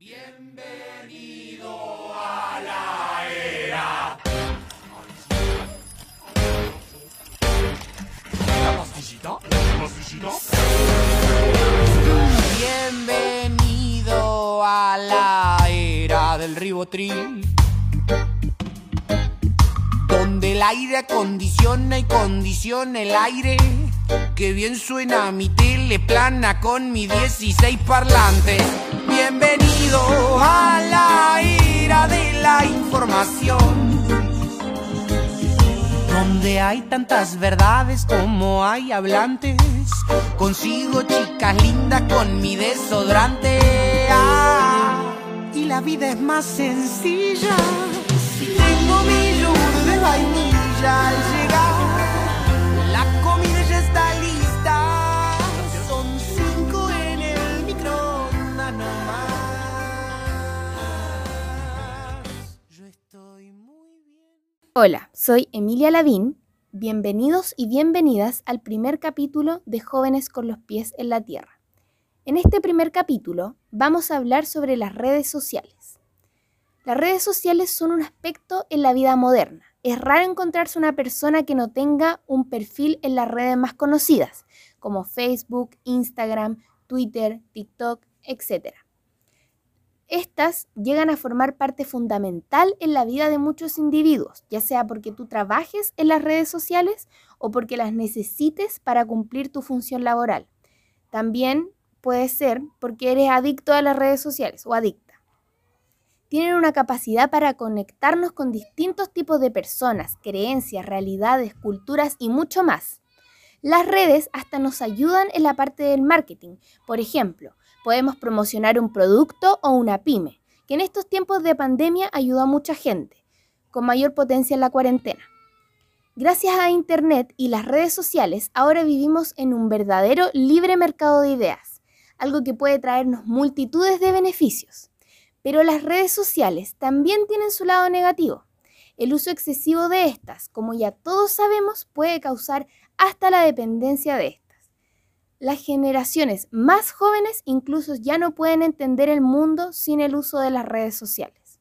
Bienvenido a la era. Bienvenido a la era del ribotril. Donde el aire acondiciona y condiciona el aire. Que bien suena mi tele plana con mi 16 parlantes. Bienvenido a la era de la información. Donde hay tantas verdades como hay hablantes. Consigo chicas lindas con mi desodorante. Ah, y la vida es más sencilla. Si tengo mi yogur de vainilla al llegar, Hola, soy Emilia Lavín. Bienvenidos y bienvenidas al primer capítulo de Jóvenes con los pies en la tierra. En este primer capítulo vamos a hablar sobre las redes sociales. Las redes sociales son un aspecto en la vida moderna. Es raro encontrarse una persona que no tenga un perfil en las redes más conocidas, como Facebook, Instagram, Twitter, TikTok, etc. Estas llegan a formar parte fundamental en la vida de muchos individuos, ya sea porque tú trabajes en las redes sociales o porque las necesites para cumplir tu función laboral. También puede ser porque eres adicto a las redes sociales o adicta. Tienen una capacidad para conectarnos con distintos tipos de personas, creencias, realidades, culturas y mucho más. Las redes hasta nos ayudan en la parte del marketing. Por ejemplo, podemos promocionar un producto o una pyme, que en estos tiempos de pandemia ayudó a mucha gente, con mayor potencia en la cuarentena. Gracias a Internet y las redes sociales, ahora vivimos en un verdadero libre mercado de ideas, algo que puede traernos multitudes de beneficios. Pero las redes sociales también tienen su lado negativo. El uso excesivo de estas, como ya todos sabemos, puede causar hasta la dependencia de estas. Las generaciones más jóvenes incluso ya no pueden entender el mundo sin el uso de las redes sociales.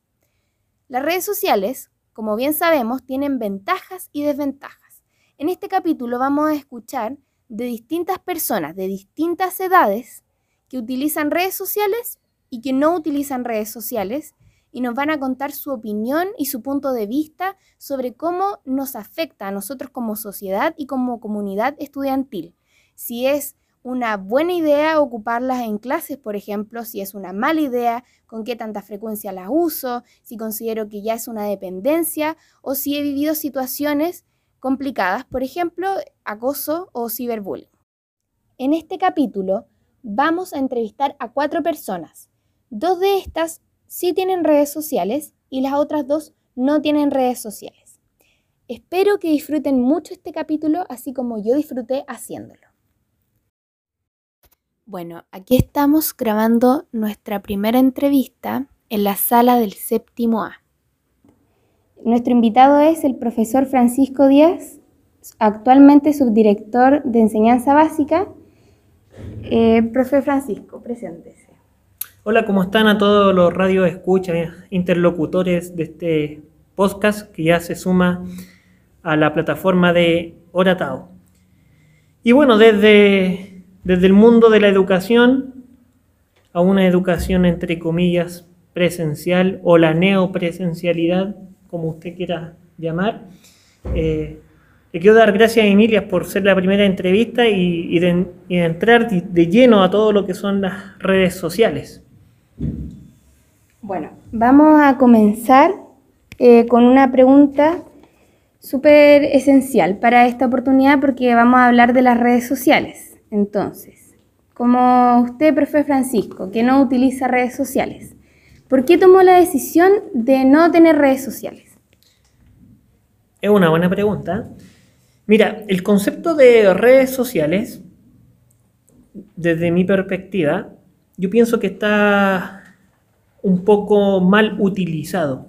Las redes sociales, como bien sabemos, tienen ventajas y desventajas. En este capítulo vamos a escuchar de distintas personas de distintas edades que utilizan redes sociales y que no utilizan redes sociales y nos van a contar su opinión y su punto de vista sobre cómo nos afecta a nosotros como sociedad y como comunidad estudiantil. Si es una buena idea ocuparlas en clases, por ejemplo, si es una mala idea, con qué tanta frecuencia las uso, si considero que ya es una dependencia o si he vivido situaciones complicadas, por ejemplo, acoso o ciberbullying. En este capítulo vamos a entrevistar a cuatro personas. Dos de estas sí tienen redes sociales y las otras dos no tienen redes sociales. Espero que disfruten mucho este capítulo así como yo disfruté haciéndolo. Bueno, aquí estamos grabando nuestra primera entrevista en la sala del séptimo A. Nuestro invitado es el profesor Francisco Díaz, actualmente subdirector de enseñanza básica. Eh, profe Francisco, preséntese. Hola, ¿cómo están a todos los radio escuchas, interlocutores de este podcast que ya se suma a la plataforma de Oratao? Y bueno, desde, desde el mundo de la educación a una educación entre comillas presencial o la neopresencialidad, como usted quiera llamar, eh, le quiero dar gracias a Emilia por ser la primera entrevista y, entrar de, de lleno a todo lo que son las redes sociales. Bueno, vamos a comenzar eh, con una pregunta súper esencial para esta oportunidad porque vamos a hablar de las redes sociales. Entonces, como usted, profe Francisco, que no utiliza redes sociales, ¿por qué tomó la decisión de no tener redes sociales? Es una buena pregunta. Mira, el concepto de redes sociales, desde mi perspectiva, yo pienso que está un poco mal utilizado.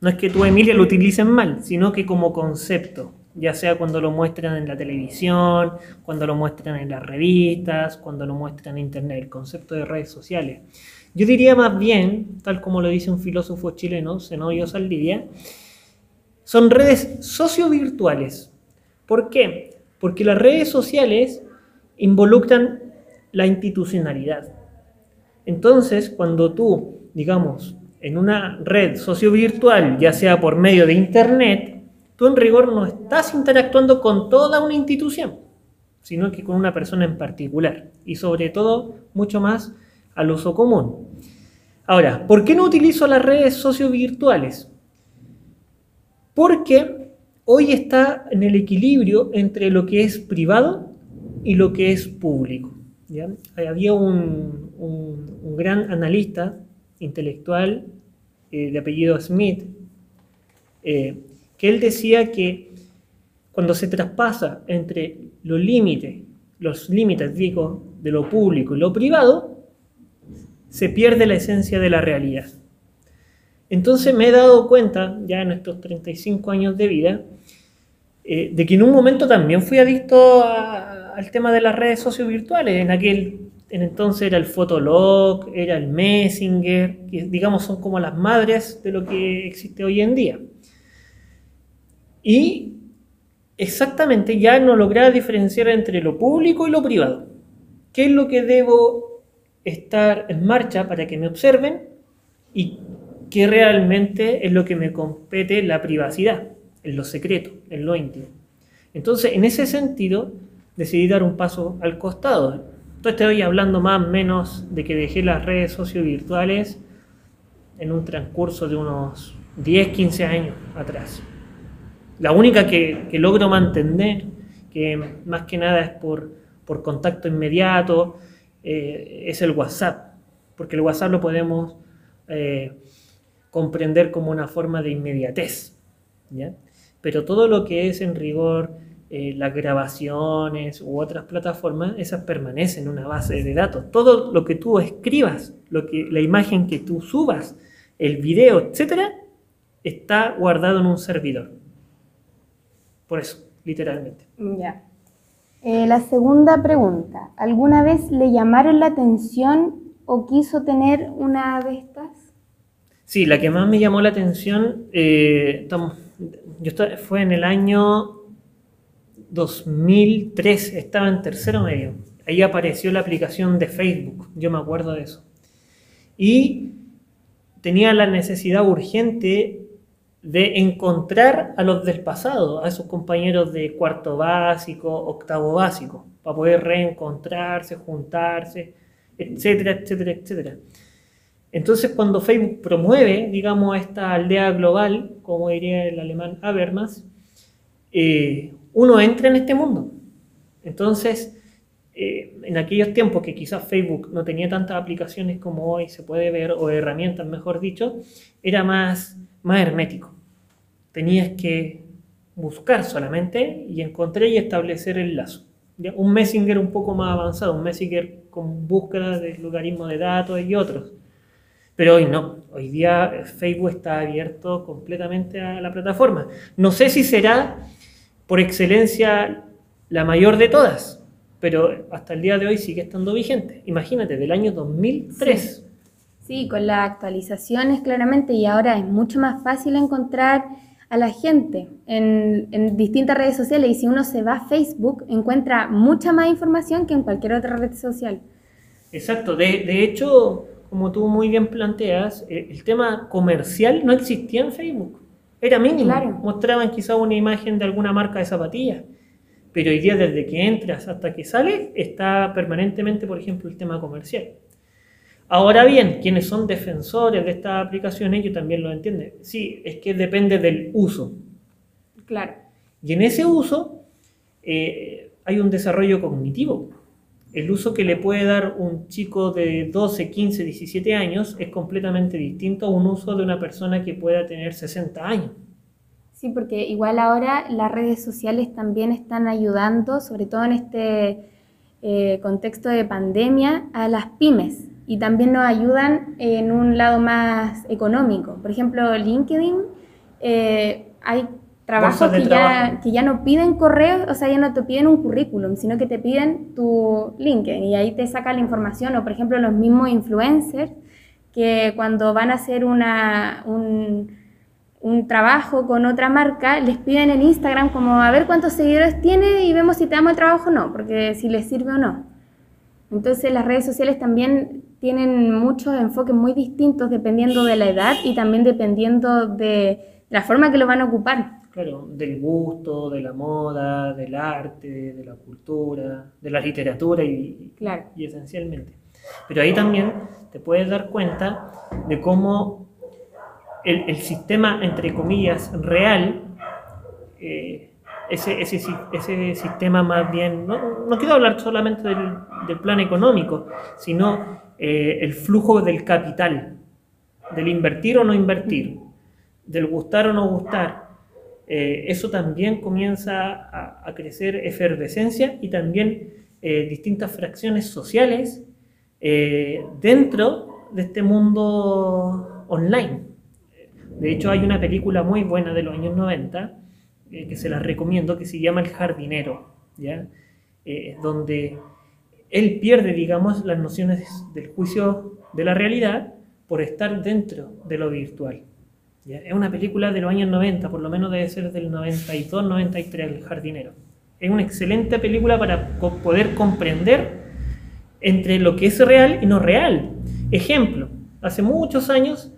No es que tú, Emilia, lo utilices mal, sino que como concepto. Ya sea cuando lo muestran en la televisión, cuando lo muestran en las revistas, cuando lo muestran en Internet, el concepto de redes sociales. Yo diría más bien, tal como lo dice un filósofo chileno, Zenobio Saldivia, son redes sociovirtuales. ¿Por qué? Porque las redes sociales involucran la institucionalidad. Entonces, cuando tú, digamos, en una red sociovirtual, ya sea por medio de Internet, tú en rigor no estás interactuando con toda una institución, sino que con una persona en particular y sobre todo mucho más al uso común. Ahora, ¿por qué no utilizo las redes sociovirtuales? Porque hoy está en el equilibrio entre lo que es privado y lo que es público. Había un, gran analista intelectual eh, de apellido Smith, eh, que él decía que cuando se traspasa entre los límites, los límites, digo, de lo público y lo privado, se pierde la esencia de la realidad. Entonces me he dado cuenta, ya en estos 35 años de vida, eh, de que en un momento también fui adicto al tema de las redes sociovirtuales. En aquel en entonces era el Fotolog, era el Messenger, que digamos son como las madres de lo que existe hoy en día. Y exactamente ya no lograba diferenciar entre lo público y lo privado. ¿Qué es lo que debo estar en marcha para que me observen? Y qué realmente es lo que me compete la privacidad, en lo secreto, en lo íntimo. Entonces, en ese sentido, decidí dar un paso al costado. Entonces estoy hablando más o menos de que dejé las redes sociovirtuales en un transcurso de unos 10, 15 años atrás. La única que, logro mantener, que más que nada es por, contacto inmediato, eh, es el WhatsApp, porque el WhatsApp lo podemos eh, comprender como una forma de inmediatez. Pero todo lo que es en rigor eh, las grabaciones u otras plataformas, esas permanecen en una base de datos. Todo lo que tú escribas, lo que, la imagen que tú subas, el video, etcétera, está guardado en un servidor. Por eso, literalmente. Ya. Eh, la segunda pregunta. ¿Alguna vez le llamaron la atención o quiso tener una de estas? Sí, la que más me llamó la atención eh, yo fue en el año 2003, estaba en tercero medio. Ahí apareció la aplicación de Facebook, yo me acuerdo de eso. Y tenía la necesidad urgente de encontrar a los del pasado, a esos compañeros de cuarto básico, octavo básico, para poder reencontrarse, juntarse, etcétera, etcétera, etcétera. Entonces, cuando Facebook promueve, digamos, esta aldea global, como diría el alemán Habermas, eh, uno entra en este mundo. Entonces, eh, en aquellos tiempos que quizás Facebook no tenía tantas aplicaciones como hoy se puede ver, o herramientas, mejor dicho, era más, más hermético tenías que buscar solamente y encontrar y establecer el lazo. Un Messenger un poco más avanzado, un Messenger con búsqueda de logaritmo de datos y otros. Pero hoy no, hoy día Facebook está abierto completamente a la plataforma. No sé si será por excelencia la mayor de todas, pero hasta el día de hoy sigue estando vigente. Imagínate, del año 2003. Sí, con las actualizaciones claramente y ahora es mucho más fácil encontrar a la gente en, distintas redes sociales. Y si uno se va a Facebook encuentra mucha más información que en cualquier otra red social. Exacto, de, hecho, como tú muy bien planteas, eh, el, tema comercial no existía en Facebook, era mínimo, mostraban quizá una imagen de alguna marca de zapatillas, pero hoy día desde que entras hasta que sales está permanentemente, por ejemplo, el tema comercial. Ahora bien, quienes son defensores de estas aplicaciones, ellos también lo entienden. Sí, es que depende del uso. Claro. Y en ese uso eh, hay un desarrollo cognitivo. El uso que le puede dar un chico de 12, 15, 17 años es completamente distinto a un uso de una persona que pueda tener 60 años. Sí, porque igual ahora las redes sociales también están ayudando, sobre todo en este eh, contexto de pandemia, a las pymes y también nos ayudan en un lado más económico. Por ejemplo, LinkedIn, eh, hay trabajos que, Ya, que ya no piden correos, o sea, ya no te piden un currículum, sino que te piden tu LinkedIn y ahí te saca la información. O, por ejemplo, los mismos influencers que cuando van a hacer una, un, un trabajo con otra marca, les piden en Instagram como a ver cuántos seguidores tiene y vemos si te damos el trabajo o no, porque si les sirve o no. Entonces las redes sociales también tienen muchos enfoques muy distintos dependiendo de la edad y también dependiendo de la forma que lo van a ocupar. Claro, del gusto, de la moda, del arte, de la cultura, de la literatura y, y esencialmente. Pero ahí también te puedes dar cuenta de cómo el, sistema, entre comillas, real, eh, ese, ese, ese, sistema más bien, no, no quiero hablar solamente del, del plan económico, sino eh, el flujo del capital, del invertir o no invertir, del gustar o no gustar. Eh, eso también comienza a, crecer efervescencia y también distintas fracciones sociales eh, dentro de este mundo online. De hecho, hay una película muy buena de los años 90 eh, que se la recomiendo que se llama El jardinero, ¿ya? Eh, donde él pierde, digamos, las nociones del juicio de la realidad por estar dentro de lo virtual. Es una película de los años 90, por lo menos debe ser del 92, 93, El jardinero. Es una excelente película para poder comprender entre lo que es real y no real. Ejemplo, hace muchos años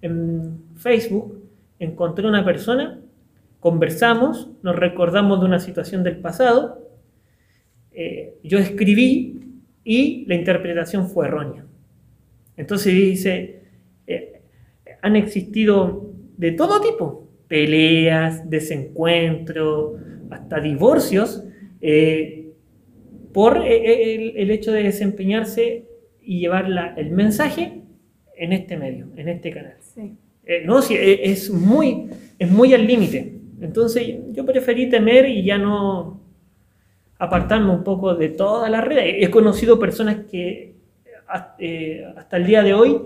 en Facebook encontré una persona, conversamos, nos recordamos de una situación del pasado, eh, yo escribí y la interpretación fue errónea. Entonces dice, eh, han existido de todo tipo, peleas, desencuentros, hasta divorcios, eh, por el, hecho de desempeñarse y llevar el mensaje en este medio, en este canal. No, sí, es, muy, es muy al límite. Entonces yo preferí temer y ya no apartarme un poco de toda la red. He conocido personas que hasta el día de hoy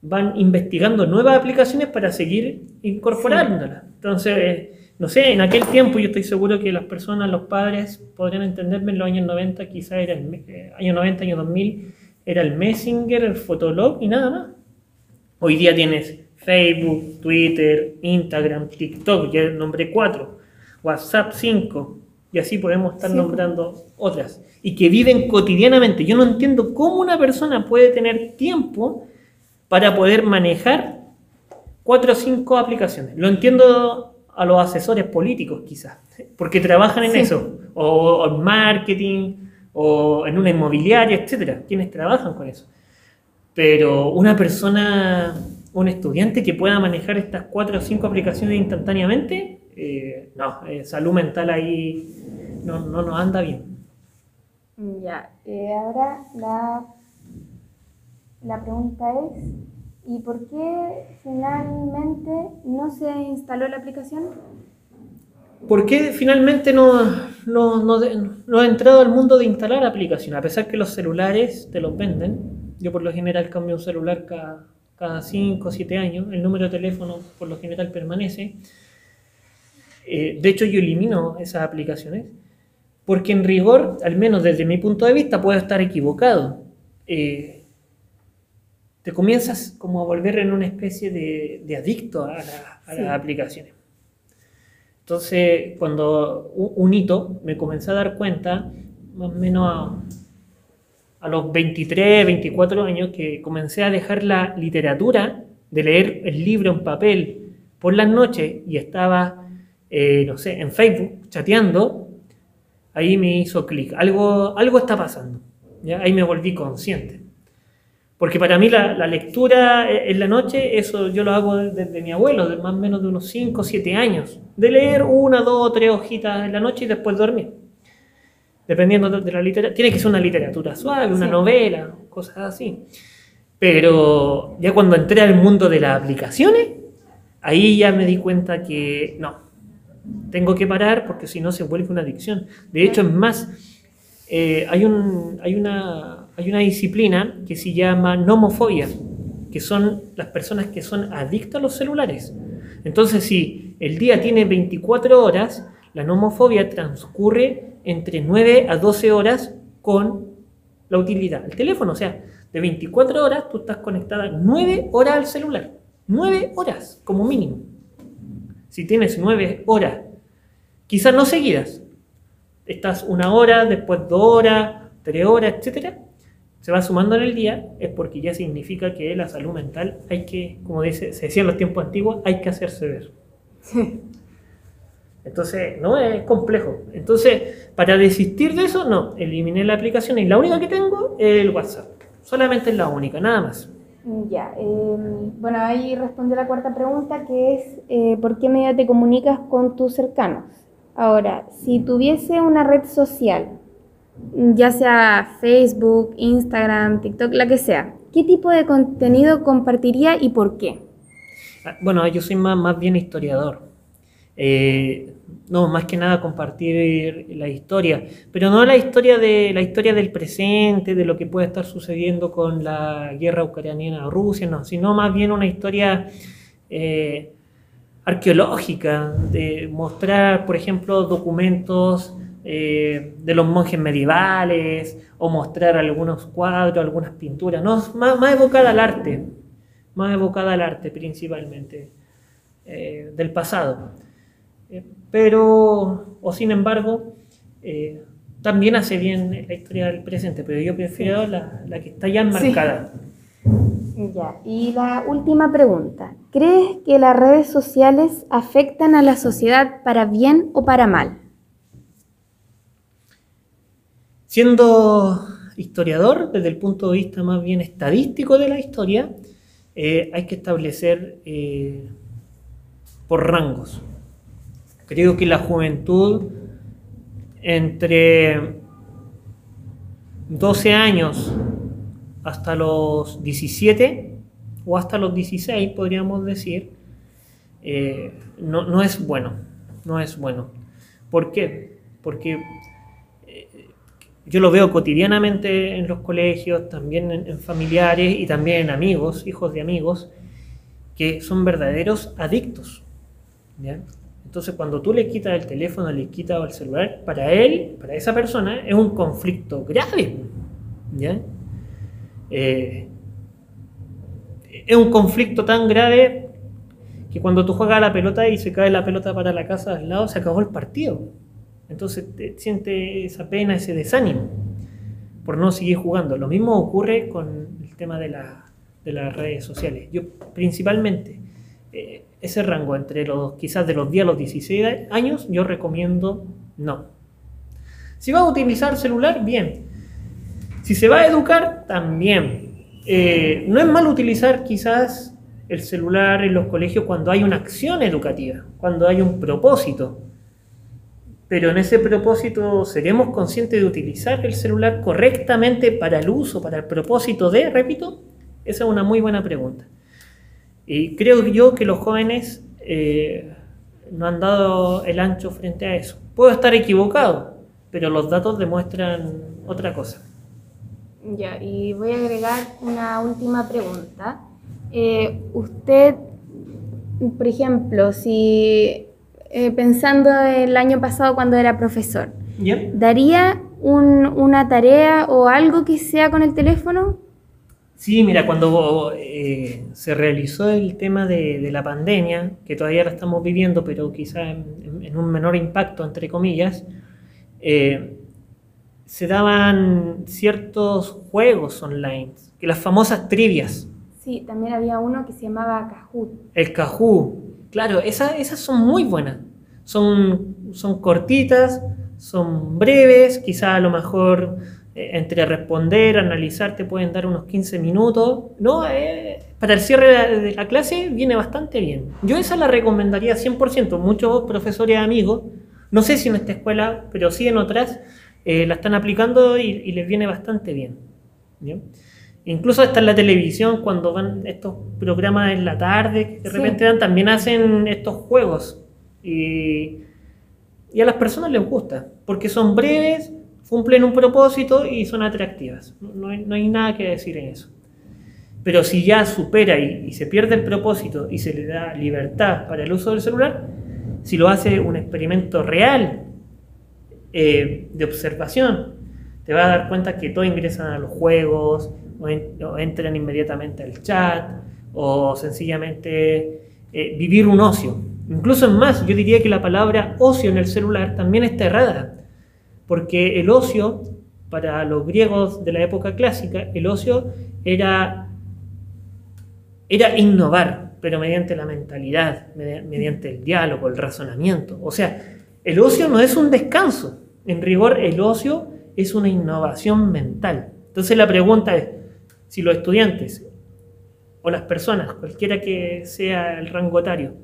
van investigando nuevas aplicaciones para seguir incorporándolas. Entonces no sé, en aquel tiempo yo estoy seguro que las personas, los padres, podrían entenderme en los años 90, quizá era el eh, año 90, año 2000, era el Messenger, el Fotolog y nada más. Hoy día tienes Facebook, Twitter, Instagram, TikTok, ya nombré cuatro, WhatsApp 5, y así podemos estar nombrando otras. Y que viven cotidianamente. Yo no entiendo cómo una persona puede tener tiempo para poder manejar cuatro o cinco aplicaciones. Lo entiendo a los asesores políticos quizás, porque trabajan en eso, o, en marketing, o en una inmobiliaria, etcétera, quienes trabajan con eso. Pero una persona, un estudiante que pueda manejar estas cuatro o cinco aplicaciones instantáneamente, eh, no, eh, salud mental ahí no, no nos anda bien. Ya, eh, ahora la, la pregunta es, ¿Y por qué finalmente no se instaló la aplicación? ¿Por qué finalmente no, no, no, he entrado al mundo de instalar aplicación? A pesar que los celulares te los venden. Yo por lo general cambio un celular cada, cada 5 o 7 años. El número de teléfono por lo general permanece. Eh, de hecho yo elimino esas aplicaciones. Porque en rigor, al menos desde mi punto de vista, puedo estar equivocado. Eh, te comienzas como a volver en una especie de, adicto a, las aplicaciones. Entonces, cuando un hito me comencé a dar cuenta, más o menos a, los 23, 24 años, que comencé a dejar la literatura, de leer el libro en papel por las noches y estaba, eh, no sé, en Facebook chateando, ahí me hizo clic. Algo, algo está pasando. ¿ya? Ahí me volví consciente. Porque para mí la, lectura en la noche, eso yo lo hago desde, mi abuelo, de más o menos de unos 5 o 7 años. De leer una, dos, tres hojitas en la noche y después dormir. Dependiendo de, la literatura. Tiene que ser una literatura suave, una novela, cosas así. Pero ya cuando entré al mundo de las aplicaciones, ahí ya me di cuenta que no, tengo que parar porque si no se vuelve una adicción. De hecho, es más, eh, hay, un, hay una hay una disciplina que se llama nomofobia, que son las personas que son adictas a los celulares. Entonces, si el día tiene 24 horas, la nomofobia transcurre entre 9 a 12 horas con la utilidad del teléfono. O sea, de 24 horas tú estás conectada 9 horas al celular. 9 horas como mínimo. Si tienes 9 horas, quizás no seguidas, estás una hora, después dos horas, tres horas, etcétera, se va sumando en el día, es porque ya significa que la salud mental hay que, como dice, se decía en los tiempos antiguos, hay que hacerse ver. Entonces, no es complejo. Entonces, para desistir de eso, no, eliminé la aplicación y la única que tengo es el WhatsApp. Solamente es la única, nada más. Ya, em, bueno, ahí responde la cuarta pregunta, que es eh, ¿por qué medio te comunicas con tus cercanos? Ahora, si tuviese una red social, ya sea Facebook, Instagram, TikTok, la que sea, ¿qué tipo de contenido compartiría y por qué? Ah, bueno, yo soy más, más bien historiador. Eh, no, más que nada compartir la historia, pero no la historia de la historia del presente, de lo que puede estar sucediendo con la guerra ucraniana Rusia, no, sino más bien una historia eh, arqueológica, de mostrar, por ejemplo, documentos eh, de los monjes medievales, o mostrar algunos cuadros, algunas pinturas, no, más, más evocada al arte, más evocada al arte principalmente, del pasado. Eh, pero, o sin embargo, eh, también hace bien la historia del presente, pero yo prefiero la, que está ya enmarcada. Ya, y la última pregunta. ¿Crees que las redes sociales afectan a la sociedad para bien o para mal? Siendo historiador, desde el punto de vista más bien estadístico de la historia, eh, hay que establecer por rangos. Creo que la juventud entre 12 años hasta los 17 o hasta los 16, podríamos decir, eh, no, es bueno. No es bueno. ¿Por qué? Porque eh, yo lo veo cotidianamente en los colegios, también en, en, familiares y también en amigos, hijos de amigos, que son verdaderos adictos. ¿ya? Entonces, cuando tú le quitas el teléfono, le quitas el celular, para él, para esa persona, es un conflicto grave. Eh, es un conflicto tan grave que cuando tú juegas la pelota y se cae la pelota para la casa al lado, se acabó el partido. Entonces te siente esa pena, ese desánimo por no seguir jugando. Lo mismo ocurre con el tema de las redes sociales. Yo principalmente eh, ese rango entre los quizás de los 10 a los 16 años, yo recomiendo no. Si va a utilizar celular, bien. Si se va a educar, también. Eh, no es mal utilizar quizás el celular en los colegios cuando hay una acción educativa, cuando hay un propósito. Pero en ese propósito, ¿seremos conscientes de utilizar el celular correctamente para el uso, para el propósito de, repito? Esa es una muy buena pregunta. Y creo yo que los jóvenes eh, no han dado el ancho frente a eso. Puedo estar equivocado, pero los datos demuestran otra cosa. Ya, y voy a agregar una última pregunta. Eh, usted, por ejemplo, si eh, pensando el año pasado cuando era profesor, ¿daría una tarea o algo que sea con el teléfono? Sí, mira, cuando eh, se realizó el tema de, la pandemia, que todavía la estamos viviendo, pero quizá en, un menor impacto, entre comillas, eh, se daban ciertos juegos online, que las famosas trivias. Sí, también había uno que se llamaba Kahoot. El Kahoot, claro, esas son muy buenas. Son, son cortitas, son breves, quizá a lo mejor entre responder, analizar, te pueden dar unos 15 minutos. No, eh, para el cierre de la clase viene bastante bien. Yo esa la recomendaría 100%. Muchos profesores amigos, no sé si en esta escuela, pero sí en otras, eh, la están aplicando y, les viene bastante bien. Incluso hasta en la televisión, cuando van estos programas en la tarde, que de repente dan, también hacen estos juegos. Y, y a las personas les gusta, porque son breves, cumplen un propósito y son atractivas. No, hay, nada que decir en eso. Pero si ya supera y, se pierde el propósito y se le da libertad para el uso del celular, si lo hace un experimento real eh, de observación, te vas a dar cuenta que todos ingresan a los juegos o, entran inmediatamente al chat o sencillamente eh, vivir un ocio. Incluso en más, yo diría que la palabra ocio en el celular también está errada, porque el ocio, para los griegos de la época clásica, el ocio era, era innovar, pero mediante la mentalidad, mediante el diálogo, el razonamiento. O sea, el ocio no es un descanso, en rigor el ocio es una innovación mental. Entonces la pregunta es, si los estudiantes o las personas, cualquiera que sea el rango etario,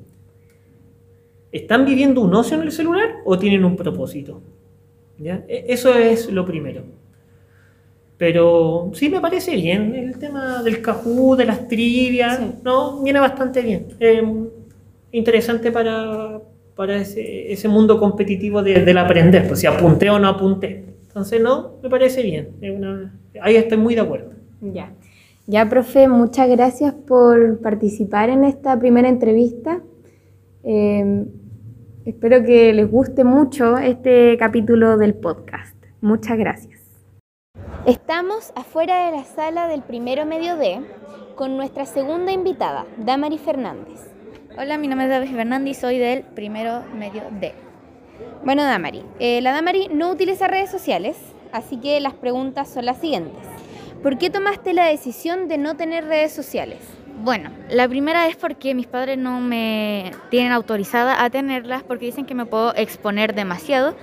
¿están viviendo un ocio en el celular o tienen un propósito? E, eso es lo primero. Pero sí me parece bien el tema del cajú, de las trivias, ¿no? Viene bastante bien. interesante para, para ese, mundo competitivo del aprender, pues si apunté o no apunté. Entonces, no, me parece bien. ahí estoy muy de acuerdo. Ya. Ya, profe, muchas gracias por participar en esta primera entrevista. Eh, espero que les guste mucho este capítulo del podcast. Muchas gracias. Estamos afuera de la sala del primero medio D con nuestra segunda invitada, Damari Fernández. Hola, mi nombre es Damari Fernández y soy del primero medio D. Bueno, Damari, eh, la Damari no utiliza redes sociales, así que las preguntas son las siguientes. ¿Por qué tomaste la decisión de no tener redes sociales? Bueno, la primera es porque mis padres no me tienen autorizada a tenerlas porque dicen que me puedo exponer demasiado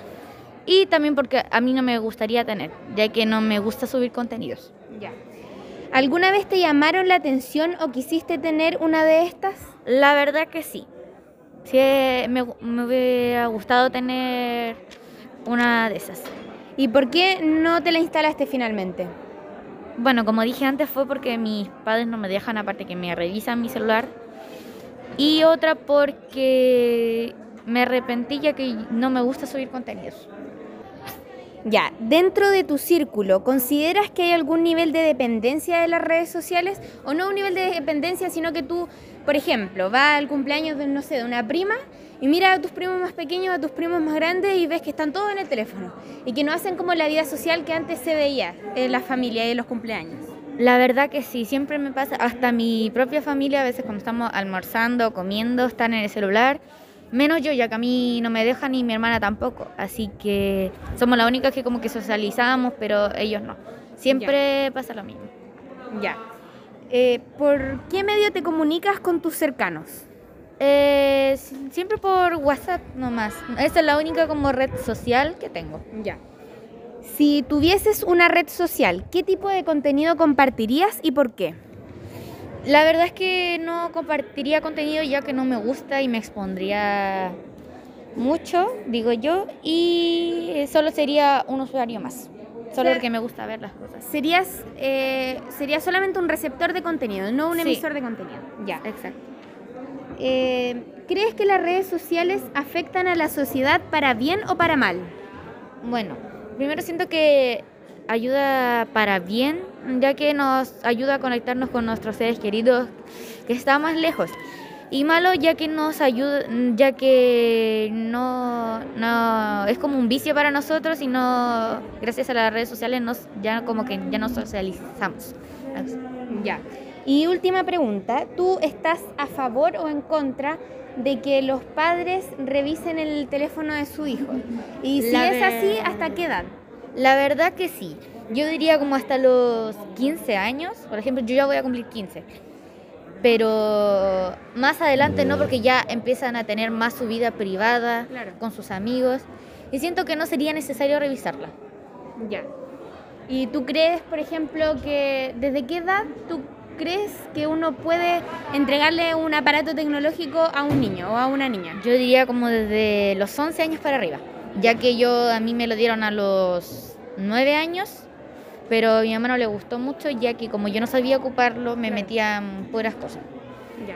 y también porque a mí no me gustaría tener, ya que no me gusta subir contenidos. Ya. ¿Alguna vez te llamaron la atención o quisiste tener una de estas? La verdad que sí. Sí, me, me hubiera gustado tener una de esas. ¿Y por qué no te la instalaste finalmente? Bueno, como dije antes fue porque mis padres no me dejan, aparte que me revisan mi celular. Y otra porque me arrepentí ya que no me gusta subir contenidos. Ya, dentro de tu círculo, ¿consideras que hay algún nivel de dependencia de las redes sociales? O no un nivel de dependencia, sino que tú, por ejemplo, vas al cumpleaños de, no sé, de una prima y mira a tus primos más pequeños, a tus primos más grandes y ves que están todos en el teléfono y que no hacen como la vida social que antes se veía en la familia y en los cumpleaños. La verdad que sí, siempre me pasa, hasta mi propia familia, a veces cuando estamos almorzando, comiendo, están en el celular, menos yo, ya que a mí no me dejan ni mi hermana tampoco, así que somos las únicas que como que socializamos, pero ellos no. Siempre pasa lo mismo. Ya. Eh, ¿Por qué medio te comunicas con tus cercanos? Eh, siempre por WhatsApp nomás. Esa es la única como red social que tengo. Ya. Si tuvieses una red social, ¿qué tipo de contenido compartirías y por qué? La verdad es que no compartiría contenido ya que no me gusta y me expondría mucho, digo yo, y solo sería un usuario más. Solo porque me gusta ver las cosas. Serías, eh, sería solamente un receptor de contenido, no un emisor de contenido. Ya, exacto. Eh, ¿crees que las redes sociales afectan a la sociedad para bien o para mal? Bueno, primero siento que ayuda para bien, ya que nos ayuda a conectarnos con nuestros seres queridos que están más lejos. Y malo ya que nos ayuda, ya que no, no es como un vicio para nosotros y no, gracias a las redes sociales nos, ya como que ya nos socializamos. Ya. Y última pregunta, ¿tú estás a favor o en contra de que los padres revisen el teléfono de su hijo? Y si es así, ¿hasta qué edad? La verdad que sí. Yo diría como hasta los 15 años. Por ejemplo, yo ya voy a cumplir 15. Pero más adelante no, porque ya empiezan a tener más su vida privada con sus amigos. Y siento que no sería necesario revisarla. Ya. ¿Y tú crees, por ejemplo, que desde qué edad tú crees que uno puede entregarle un aparato tecnológico a un niño o a una niña? Yo diría como desde los 11 años para arriba, ya que yo a mí me lo dieron a los 9 años, pero a mi mamá no le gustó mucho, ya que como yo no sabía ocuparlo, me metían puras cosas.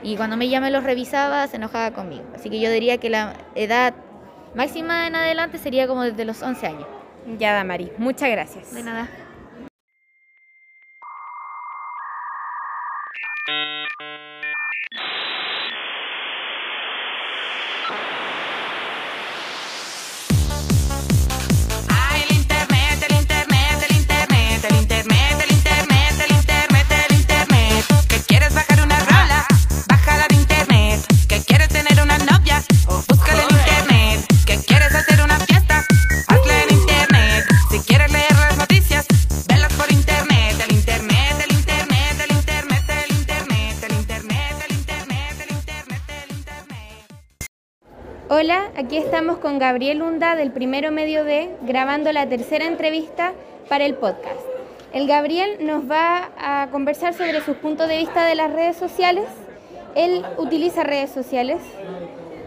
Y cuando me me los revisaba, se enojaba conmigo. Así que yo diría que la edad máxima en adelante sería como desde los 11 años. Ya, Damari. Muchas gracias. De nada. Aquí estamos con Gabriel Hunda del Primero Medio D grabando la tercera entrevista para el podcast. El Gabriel nos va a conversar sobre sus puntos de vista de las redes sociales. Él utiliza redes sociales,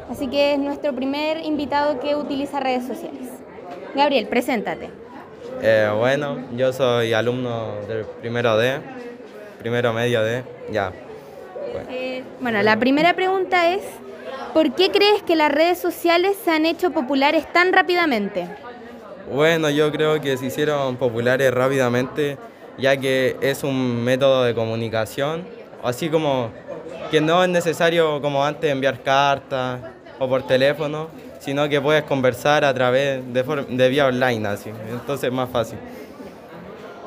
así que es nuestro primer invitado que utiliza redes sociales. Gabriel, preséntate. Eh, bueno, yo soy alumno del primero D, primero medio D, ya. Bueno. Eh, bueno, la primera pregunta es, ¿Por qué crees que las redes sociales se han hecho populares tan rápidamente? Bueno, yo creo que se hicieron populares rápidamente ya que es un método de comunicación, así como que no es necesario como antes enviar cartas o por teléfono, sino que puedes conversar a través de, de vía online, así, entonces es más fácil.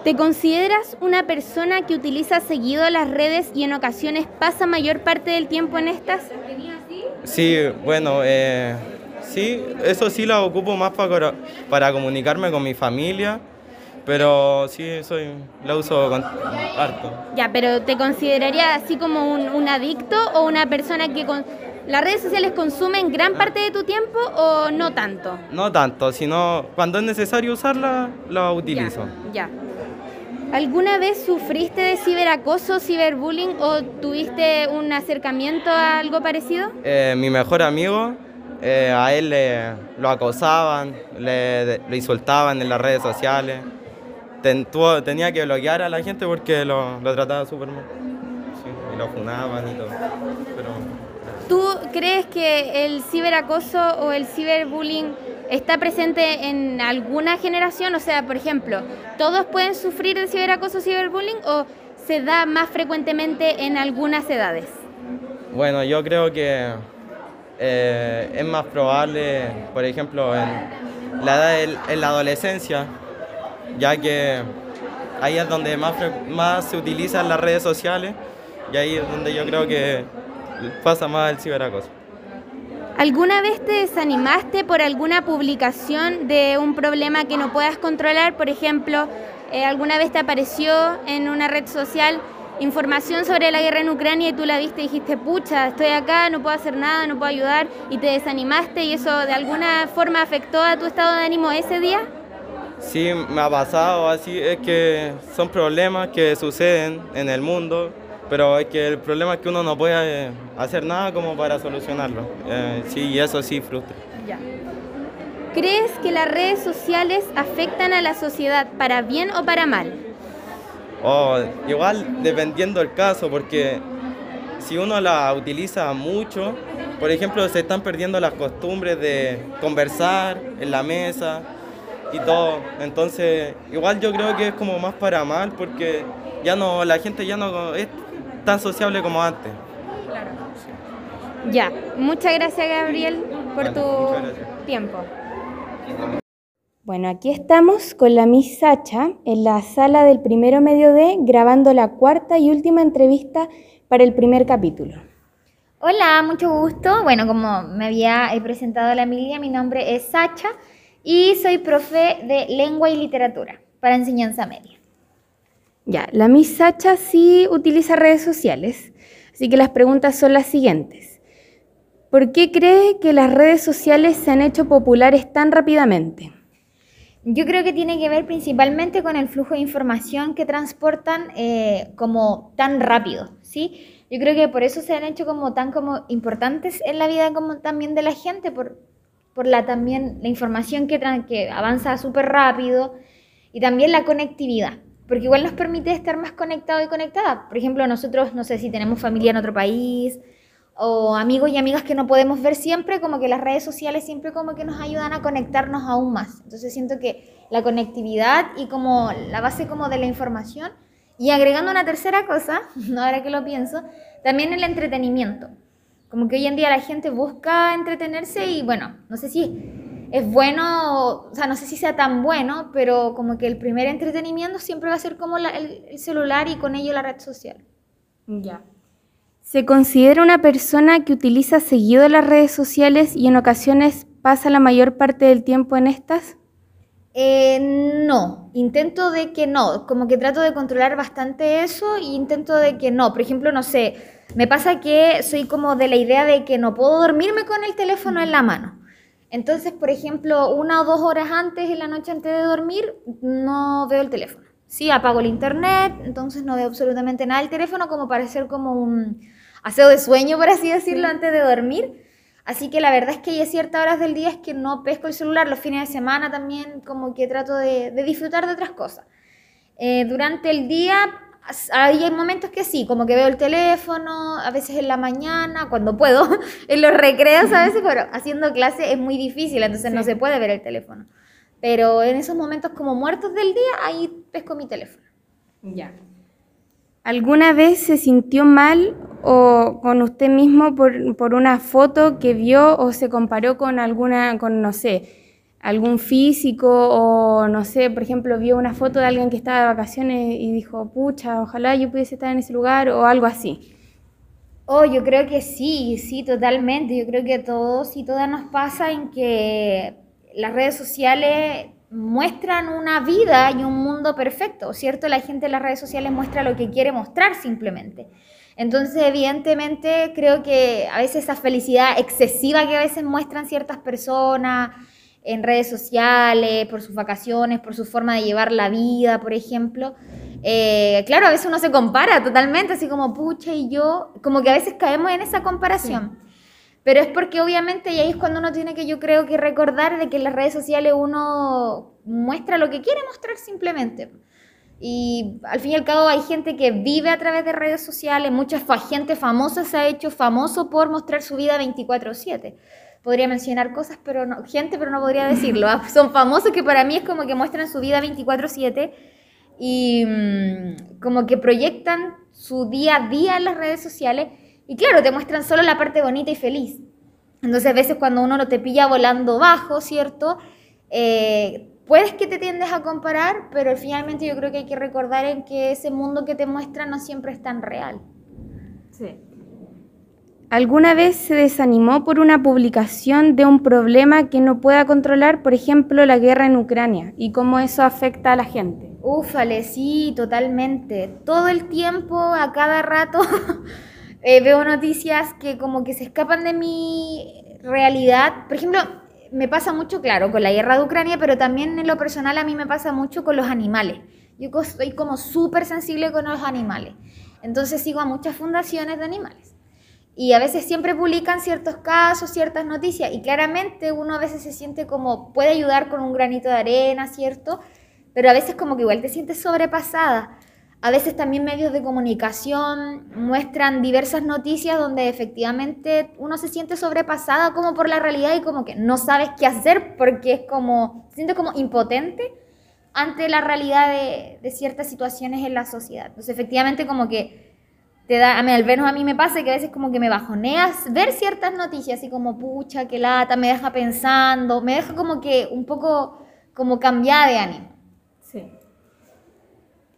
¿Te consideras una persona que utiliza seguido las redes y en ocasiones pasa mayor parte del tiempo en estas? Sí, bueno, eh, sí, eso sí lo ocupo más para, para comunicarme con mi familia, pero sí, soy, lo uso con, harto. Ya, pero ¿te consideraría así como un, adicto o una persona que con, las redes sociales consumen gran ah. parte de tu tiempo o no tanto? No tanto, sino cuando es necesario usarla, la utilizo. ya. ¿Alguna vez sufriste de ciberacoso, ciberbullying o tuviste un acercamiento a algo parecido? Eh, mi mejor amigo, eh, a él le, lo acosaban, le, insultaban en las redes sociales. tenía que bloquear a la gente porque lo, lo trataba súper mal. y lo funaban y todo. ¿Tú crees que el ciberacoso o el ciberbullying está presente en alguna generación? O sea, por ejemplo, ¿todos pueden sufrir de ciberacoso o ciberbullying o se da más frecuentemente en algunas edades? Bueno, yo creo que eh, es más probable, por ejemplo, en la edad en la adolescencia, ya que ahí es donde más, más se utilizan las redes sociales y ahí es donde yo creo que pasa más el ciberacoso. ¿Alguna vez te desanimaste por alguna publicación de un problema que no puedas controlar? Por ejemplo, eh, ¿alguna vez te apareció en una red social información sobre la guerra en Ucrania y tú la viste y dijiste, pucha, estoy acá, no puedo hacer nada, no puedo ayudar, y te desanimaste y eso de alguna forma afectó a tu estado de ánimo ese día? Sí, me ha pasado así, es que son problemas que suceden en el mundo pero es que el problema es que uno no puede hacer nada como para solucionarlo. Eh, sí, y eso sí frustra. Ya. ¿Crees que las redes sociales afectan a la sociedad para bien o para mal? Oh, igual dependiendo del caso, porque si uno la utiliza mucho, por ejemplo, se están perdiendo las costumbres de conversar en la mesa y todo. Entonces, igual yo creo que es como más para mal, porque ya no, la gente ya no es tan sociable como antes. Claro. Ya, muchas gracias Gabriel por tu tiempo. Bueno, aquí estamos con la Miss Sacha en la sala del primero medio D grabando la cuarta y última entrevista para el primer capítulo. Hola, mucho gusto. Bueno, como me había presentado la Emilia, mi nombre es Sacha y soy profe de lengua y literatura para enseñanza media. Ya, la Miss Sacha sí utiliza redes sociales, así que las preguntas son las siguientes. ¿Por qué cree que las redes sociales se han hecho populares tan rápidamente? Yo creo que tiene que ver principalmente con el flujo de información que transportan eh, como tan rápido, ¿sí? Yo creo que por eso se han hecho como tan como importantes en la vida como también de la gente, por, por la también la información que, que avanza súper rápido y también la conectividad porque igual nos permite estar más conectados y conectadas. Por ejemplo, nosotros, no sé si tenemos familia en otro país o amigos y amigas que no podemos ver siempre, como que las redes sociales siempre como que nos ayudan a conectarnos aún más. Entonces siento que la conectividad y como la base como de la información y agregando una tercera cosa, ahora que lo pienso, también el entretenimiento. Como que hoy en día la gente busca entretenerse y bueno, no sé si es bueno, o sea, no sé si sea tan bueno, pero como que el primer entretenimiento siempre va a ser como el, celular y con ello la red social. Ya. ¿Se considera una persona que utiliza seguido las redes sociales y en ocasiones pasa la mayor parte del tiempo en estas? Eh, no, intento de que no, como que trato de controlar bastante eso e intento de que no. Por ejemplo, no sé, me pasa que soy como de la idea de que no puedo dormirme con el teléfono en la mano. Entonces, por ejemplo, una o dos horas antes, en la noche antes de dormir, no veo el teléfono. Sí, apago el internet, entonces no veo absolutamente nada del teléfono como para hacer como un aseo de sueño, por así decirlo, antes de dormir. Así que la verdad es que hay ciertas horas del día es que no pesco el celular, los fines de semana también como que trato de, disfrutar de otras cosas. Eh, durante el día hay momentos que sí, como que veo el teléfono, a veces en la mañana, cuando puedo, en los recreos a veces, pero haciendo clase es muy difícil, entonces no se puede ver el teléfono. Pero en esos momentos como muertos del día, ahí pesco mi teléfono. Ya. ¿Alguna vez se sintió mal o con usted mismo por, una foto que vio o se comparó con alguna, con no sé, algún físico o no sé, por ejemplo, vio una foto de alguien que estaba de vacaciones y dijo, pucha, ojalá yo pudiese estar en ese lugar o algo así? Oh, yo creo que sí, sí, totalmente. Yo creo que todos y todas nos pasa en que las redes sociales muestran una vida y un mundo perfecto, ¿cierto? La gente en las redes sociales muestra lo que quiere mostrar simplemente. Entonces, evidentemente, creo que a veces esa felicidad excesiva que a veces muestran ciertas personas en redes sociales, por sus vacaciones, por su forma de llevar la vida, por ejemplo, eh, claro, a veces uno se compara totalmente, así como, pucha, y yo, como que a veces caemos en esa comparación. Pero es porque obviamente, y ahí es cuando uno tiene que, yo creo que recordar de que en las redes sociales uno muestra lo que quiere mostrar simplemente. Y al fin y al cabo hay gente que vive a través de redes sociales, mucha gente famosa se ha hecho famoso por mostrar su vida 24/7. Podría mencionar cosas, pero no, gente, pero no podría decirlo. ¿ah? Son famosos que para mí es como que muestran su vida 24/7 y mm, como que proyectan su día a día en las redes sociales y claro, te muestran solo la parte bonita y feliz. Entonces a veces cuando uno lo te pilla volando bajo, ¿cierto? Eh, puedes que te tiendes a comparar, pero finalmente yo creo que hay que recordar en que ese mundo que te muestra no siempre es tan real. Sí. ¿Alguna vez se desanimó por una publicación de un problema que no pueda controlar, por ejemplo, la guerra en Ucrania, y cómo eso afecta a la gente? Ufale, sí, totalmente. Todo el tiempo, a cada rato, Eh, veo noticias que como que se escapan de mi realidad. Por ejemplo, me pasa mucho, claro, con la guerra de Ucrania, pero también en lo personal a mí me pasa mucho con los animales. Yo estoy como súper sensible con los animales. Entonces sigo a muchas fundaciones de animales. Y a veces siempre publican ciertos casos, ciertas noticias. Y claramente uno a veces se siente como puede ayudar con un granito de arena, ¿cierto? Pero a veces como que igual te sientes sobrepasada. A veces también medios de comunicación muestran diversas noticias donde efectivamente uno se siente sobrepasada como por la realidad y como que no sabes qué hacer porque es como, siente como impotente ante la realidad de, ciertas situaciones en la sociedad. Entonces efectivamente como que te da, al menos a mí me pasa que a veces como que me bajoneas ver ciertas noticias así como pucha, que lata, me deja pensando, me deja como que un poco como cambiada de ánimo. Sí.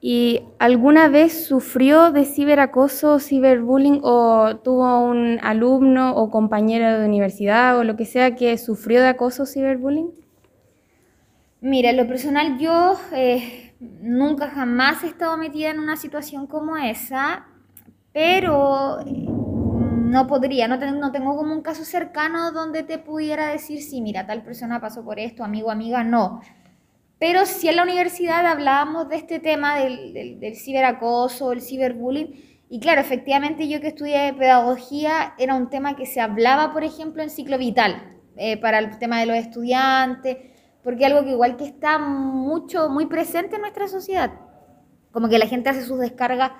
¿Y alguna vez sufrió de ciberacoso ciberbullying o tuvo un alumno o compañero de universidad o lo que sea que sufrió de acoso ciberbullying? Mira, en lo personal yo eh, nunca jamás he estado metida en una situación como esa, pero eh, no podría, no, no tengo como un caso cercano donde te pudiera decir, sí, mira, tal persona pasó por esto, amigo, amiga, no. Pero si en la universidad hablábamos de este tema del, del, ciberacoso, el ciberbullying, y claro, efectivamente yo que estudié pedagogía era un tema que se hablaba, por ejemplo, en ciclo vital, eh, para el tema de los estudiantes, porque algo que igual que está mucho, muy presente en nuestra sociedad, como que la gente hace sus descargas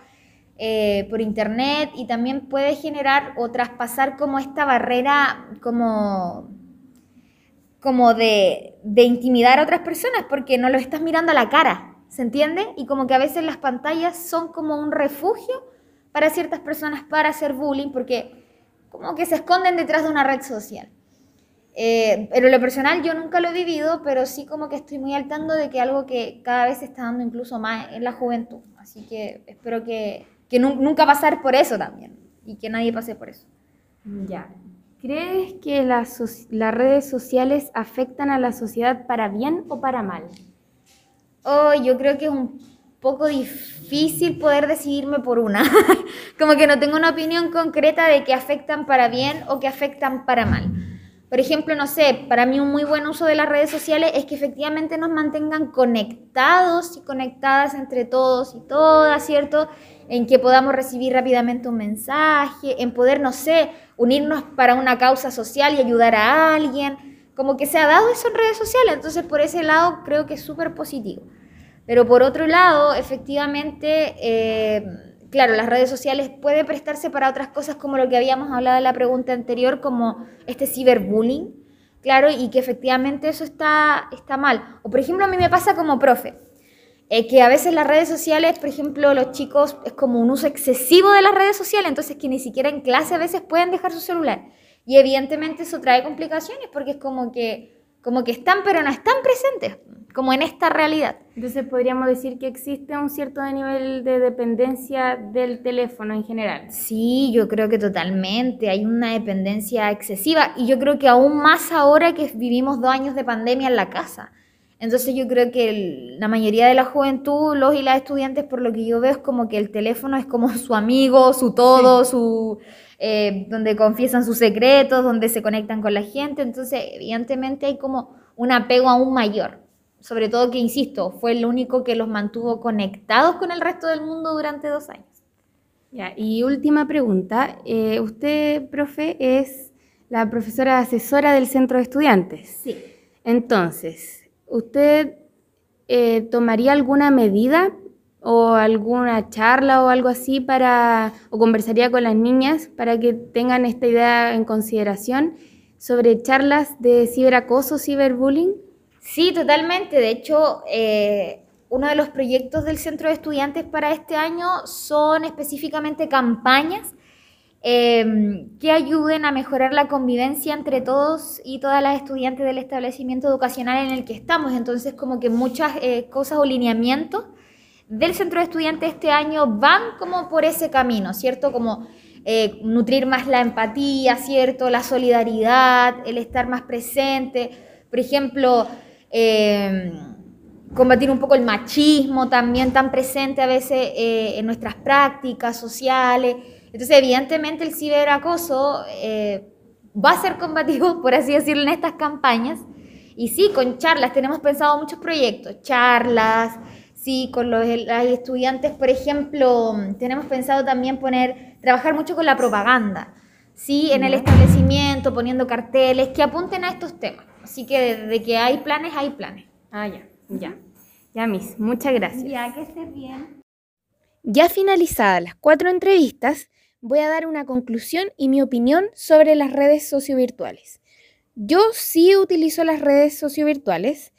eh, por internet y también puede generar o traspasar como esta barrera como como de, intimidar a otras personas porque no lo estás mirando a la cara, ¿se entiende? Y como que a veces las pantallas son como un refugio para ciertas personas para hacer bullying porque como que se esconden detrás de una red social. Eh, pero lo personal yo nunca lo he vivido, pero sí como que estoy muy al tanto de que algo que cada vez se está dando incluso más en la juventud. Así que espero que, que nunca pasar por eso también y que nadie pase por eso. Ya. ¿Crees que las, las redes sociales afectan a la sociedad para bien o para mal? Oh, yo creo que es un poco difícil poder decidirme por una. Como que no tengo una opinión concreta de que afectan para bien o que afectan para mal. Por ejemplo, no sé, para mí un muy buen uso de las redes sociales es que efectivamente nos mantengan conectados y conectadas entre todos y todas, ¿cierto? En que podamos recibir rápidamente un mensaje, en poder, no sé, unirnos para una causa social y ayudar a alguien. Como que se ha dado eso en redes sociales, entonces por ese lado creo que es súper positivo. Pero por otro lado, efectivamente, eh, claro, las redes sociales pueden prestarse para otras cosas como lo que habíamos hablado en la pregunta anterior, como este ciberbullying, claro, y que efectivamente eso está, está mal. O por ejemplo, a mí me pasa como profe, eh, que a veces las redes sociales, por ejemplo, los chicos es como un uso excesivo de las redes sociales, entonces que ni siquiera en clase a veces pueden dejar su celular. Y evidentemente eso trae complicaciones porque es como que, como que están pero no están presentes como en esta realidad. Entonces podríamos decir que existe un cierto nivel de dependencia del teléfono en general. Sí, yo creo que totalmente. Hay una dependencia excesiva y yo creo que aún más ahora que vivimos dos años de pandemia en la casa. Entonces yo creo que la mayoría de la juventud, los y las estudiantes, por lo que yo veo, es como que el teléfono es como su amigo, su todo, su eh, donde confiesan sus secretos, donde se conectan con la gente. Entonces, evidentemente hay como un apego aún mayor sobre todo que, insisto, fue el único que los mantuvo conectados con el resto del mundo durante dos años. Ya, y última pregunta, eh, usted, profe, es la profesora asesora del centro de estudiantes. Sí. Entonces, ¿usted eh, tomaría alguna medida o alguna charla o algo así para, o conversaría con las niñas para que tengan esta idea en consideración sobre charlas de ciberacoso, ciberbullying? Sí, totalmente. De hecho, eh, uno de los proyectos del Centro de Estudiantes para este año son específicamente campañas em, que ayuden a mejorar la convivencia entre todos y todas las estudiantes del establecimiento educacional en el que estamos. Entonces, como que muchas eh, cosas o lineamientos del Centro de Estudiantes este año van como por ese camino, ¿cierto? Como eh, nutrir más la empatía, ¿cierto? La solidaridad, el estar más presente. Por ejemplo, Em, combatir un poco el machismo también tan presente a veces eh, en nuestras prácticas sociales. Entonces, evidentemente el ciberacoso eh, va a ser combativo, por así decirlo, en estas campañas. Y sí, con charlas, tenemos pensado muchos proyectos, charlas, sí, con los, estudiantes, por ejemplo, tenemos pensado también poner, trabajar mucho con la propaganda, sí, en el establecimiento, poniendo carteles que apunten a estos temas. Así que de que hay planes, hay planes. Ah, ya, ya. Ya, Miss, muchas gracias. Ya, que estés bien. Ya finalizadas las cuatro entrevistas, voy a dar una conclusión y mi opinión sobre las redes sociovirtuales. Yo sí utilizo las redes sociovirtuales.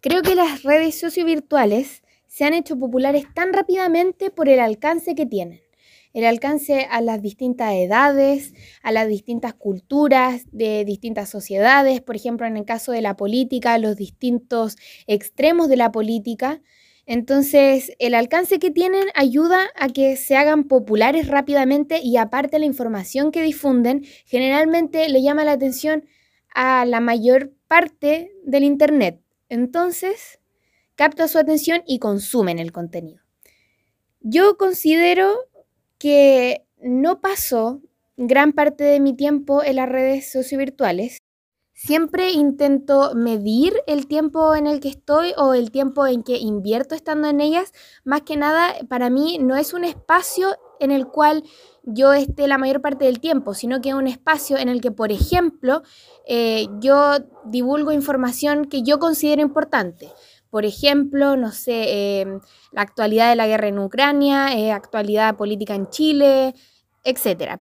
Creo que las redes sociovirtuales se han hecho populares tan rápidamente por el alcance que tienen el alcance a las distintas edades, a las distintas culturas de distintas sociedades, por ejemplo, en el caso de la política, los distintos extremos de la política. Entonces, el alcance que tienen ayuda a que se hagan populares rápidamente y aparte la información que difunden generalmente le llama la atención a la mayor parte del Internet. Entonces, capta su atención y consumen el contenido. Yo considero que no pasó gran parte de mi tiempo en las redes sociovirtuales. Siempre intento medir el tiempo en el que estoy o el tiempo en que invierto estando en ellas. Más que nada, para mí no es un espacio en el cual yo esté la mayor parte del tiempo, sino que es un espacio en el que, por ejemplo, eh, yo divulgo información que yo considero importante. Por ejemplo, no sé, em, la actualidad de la guerra en Ucrania, eh, actualidad política en Chile, etc.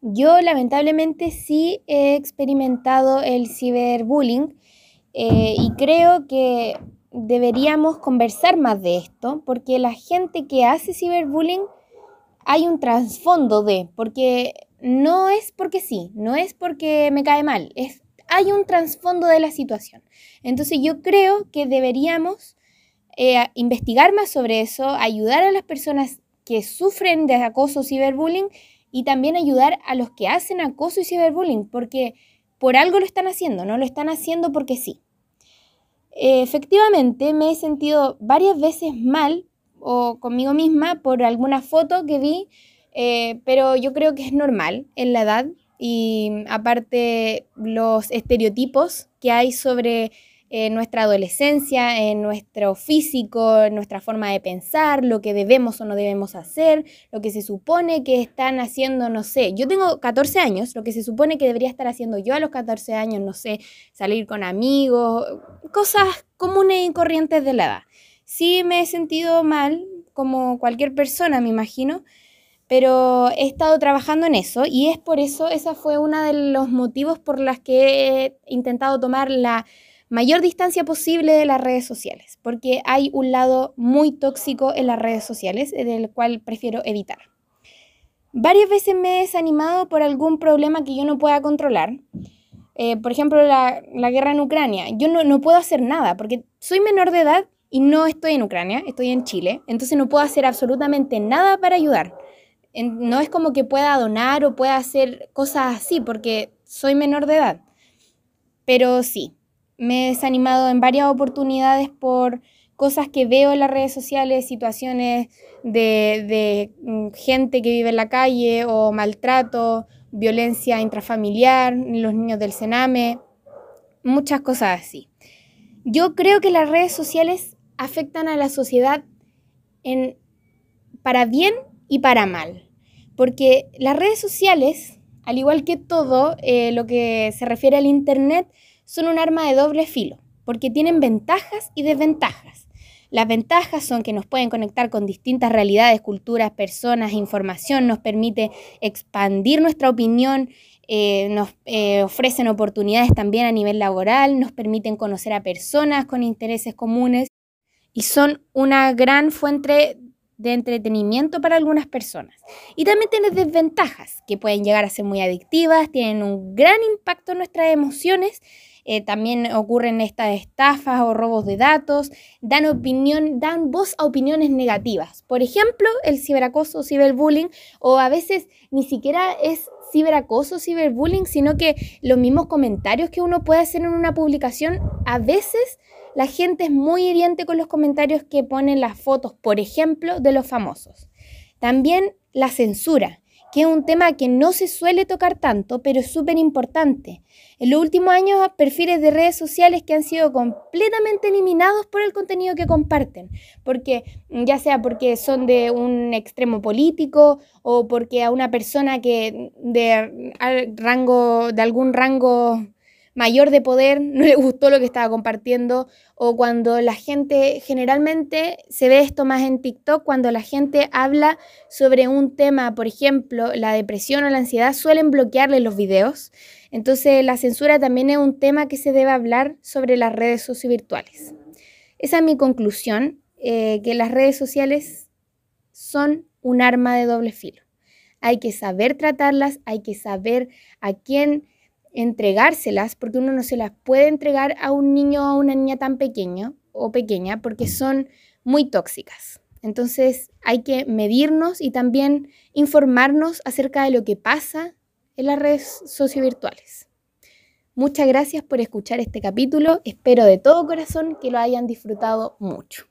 Yo lamentablemente sí he experimentado el ciberbullying eh, y creo que deberíamos conversar más de esto porque la gente que hace ciberbullying hay un trasfondo de, porque no es porque sí, no es porque me cae mal, es hay un trasfondo de la situación. Entonces yo creo que deberíamos eh, investigar más sobre eso, ayudar a las personas que sufren de acoso ciberbullying y también ayudar a los que hacen acoso y ciberbullying, porque por algo lo están haciendo, no lo están haciendo porque sí. Efectivamente, me he sentido varias veces mal o conmigo misma por alguna foto que vi, eh, pero yo creo que es normal en la edad y aparte los estereotipos que hay sobre en nuestra adolescencia, en nuestro físico, en nuestra forma de pensar, lo que debemos o no debemos hacer, lo que se supone que están haciendo, no sé, yo tengo 14 años, lo que se supone que debería estar haciendo yo a los 14 años, no sé, salir con amigos, cosas comunes y corrientes de la edad. Sí me he sentido mal, como cualquier persona, me imagino, pero he estado trabajando en eso y es por eso, esa fue uno de los motivos por los que he intentado tomar la mayor distancia posible de las redes sociales, porque hay un lado muy tóxico en las redes sociales, del cual prefiero evitar. Varias veces me he desanimado por algún problema que yo no pueda controlar. Eh, por ejemplo, la, guerra en Ucrania. Yo no, no puedo hacer nada porque soy menor de edad y no estoy en Ucrania, estoy en Chile. Entonces no puedo hacer absolutamente nada para ayudar. No es como que pueda donar o pueda hacer cosas así porque soy menor de edad. Pero sí, me he desanimado en varias oportunidades por cosas que veo en las redes sociales, situaciones de, mm, gente que vive en la calle o maltrato, violencia intrafamiliar, los niños del Sename, muchas cosas así. Yo creo que las redes sociales afectan a la sociedad en, para bien y para mal, porque las redes sociales, al igual que todo eh, lo que se refiere al Internet, son un arma de doble filo, porque tienen ventajas y desventajas. Las ventajas son que nos pueden conectar con distintas realidades, culturas, personas, información, nos permite expandir nuestra opinión, eh, nos eh, ofrecen oportunidades también a nivel laboral, nos permiten conocer a personas con intereses comunes y son una gran fuente de entretenimiento para algunas personas. Y también tienen desventajas que pueden llegar a ser muy adictivas, tienen un gran impacto en nuestras emociones eh, también ocurren estas estafas o robos de datos, dan opinión, dan voz a opiniones negativas. Por ejemplo, el ciberacoso, ciberbullying, o a veces ni siquiera es ciberacoso, ciberbullying, sino que los mismos comentarios que uno puede hacer en una publicación, a veces la gente es muy hiriente con los comentarios que ponen las fotos, por ejemplo, de los famosos. También la censura que es un tema que no se suele tocar tanto, pero es súper importante. En los últimos años, perfiles de redes sociales que han sido completamente eliminados por el contenido que comparten, porque ya sea porque son de un extremo político o porque a una persona que de rango de algún rango mayor de poder, no le gustó lo que estaba compartiendo, o cuando la gente, generalmente se ve esto más en TikTok, cuando la gente habla sobre un tema, por ejemplo, la depresión o la ansiedad, suelen bloquearle los videos. Entonces la censura también es un tema que se debe hablar sobre las redes sociovirtuales. Esa es mi conclusión, eh, que las redes sociales son un arma de doble filo. Hay que saber tratarlas, hay que saber a quién entregárselas, porque uno no se las puede entregar a un niño o a una niña tan pequeño o pequeña, porque son muy tóxicas. Entonces hay que medirnos y también informarnos acerca de lo que pasa en las redes sociovirtuales. Muchas gracias por escuchar este capítulo. Espero de todo corazón que lo hayan disfrutado mucho.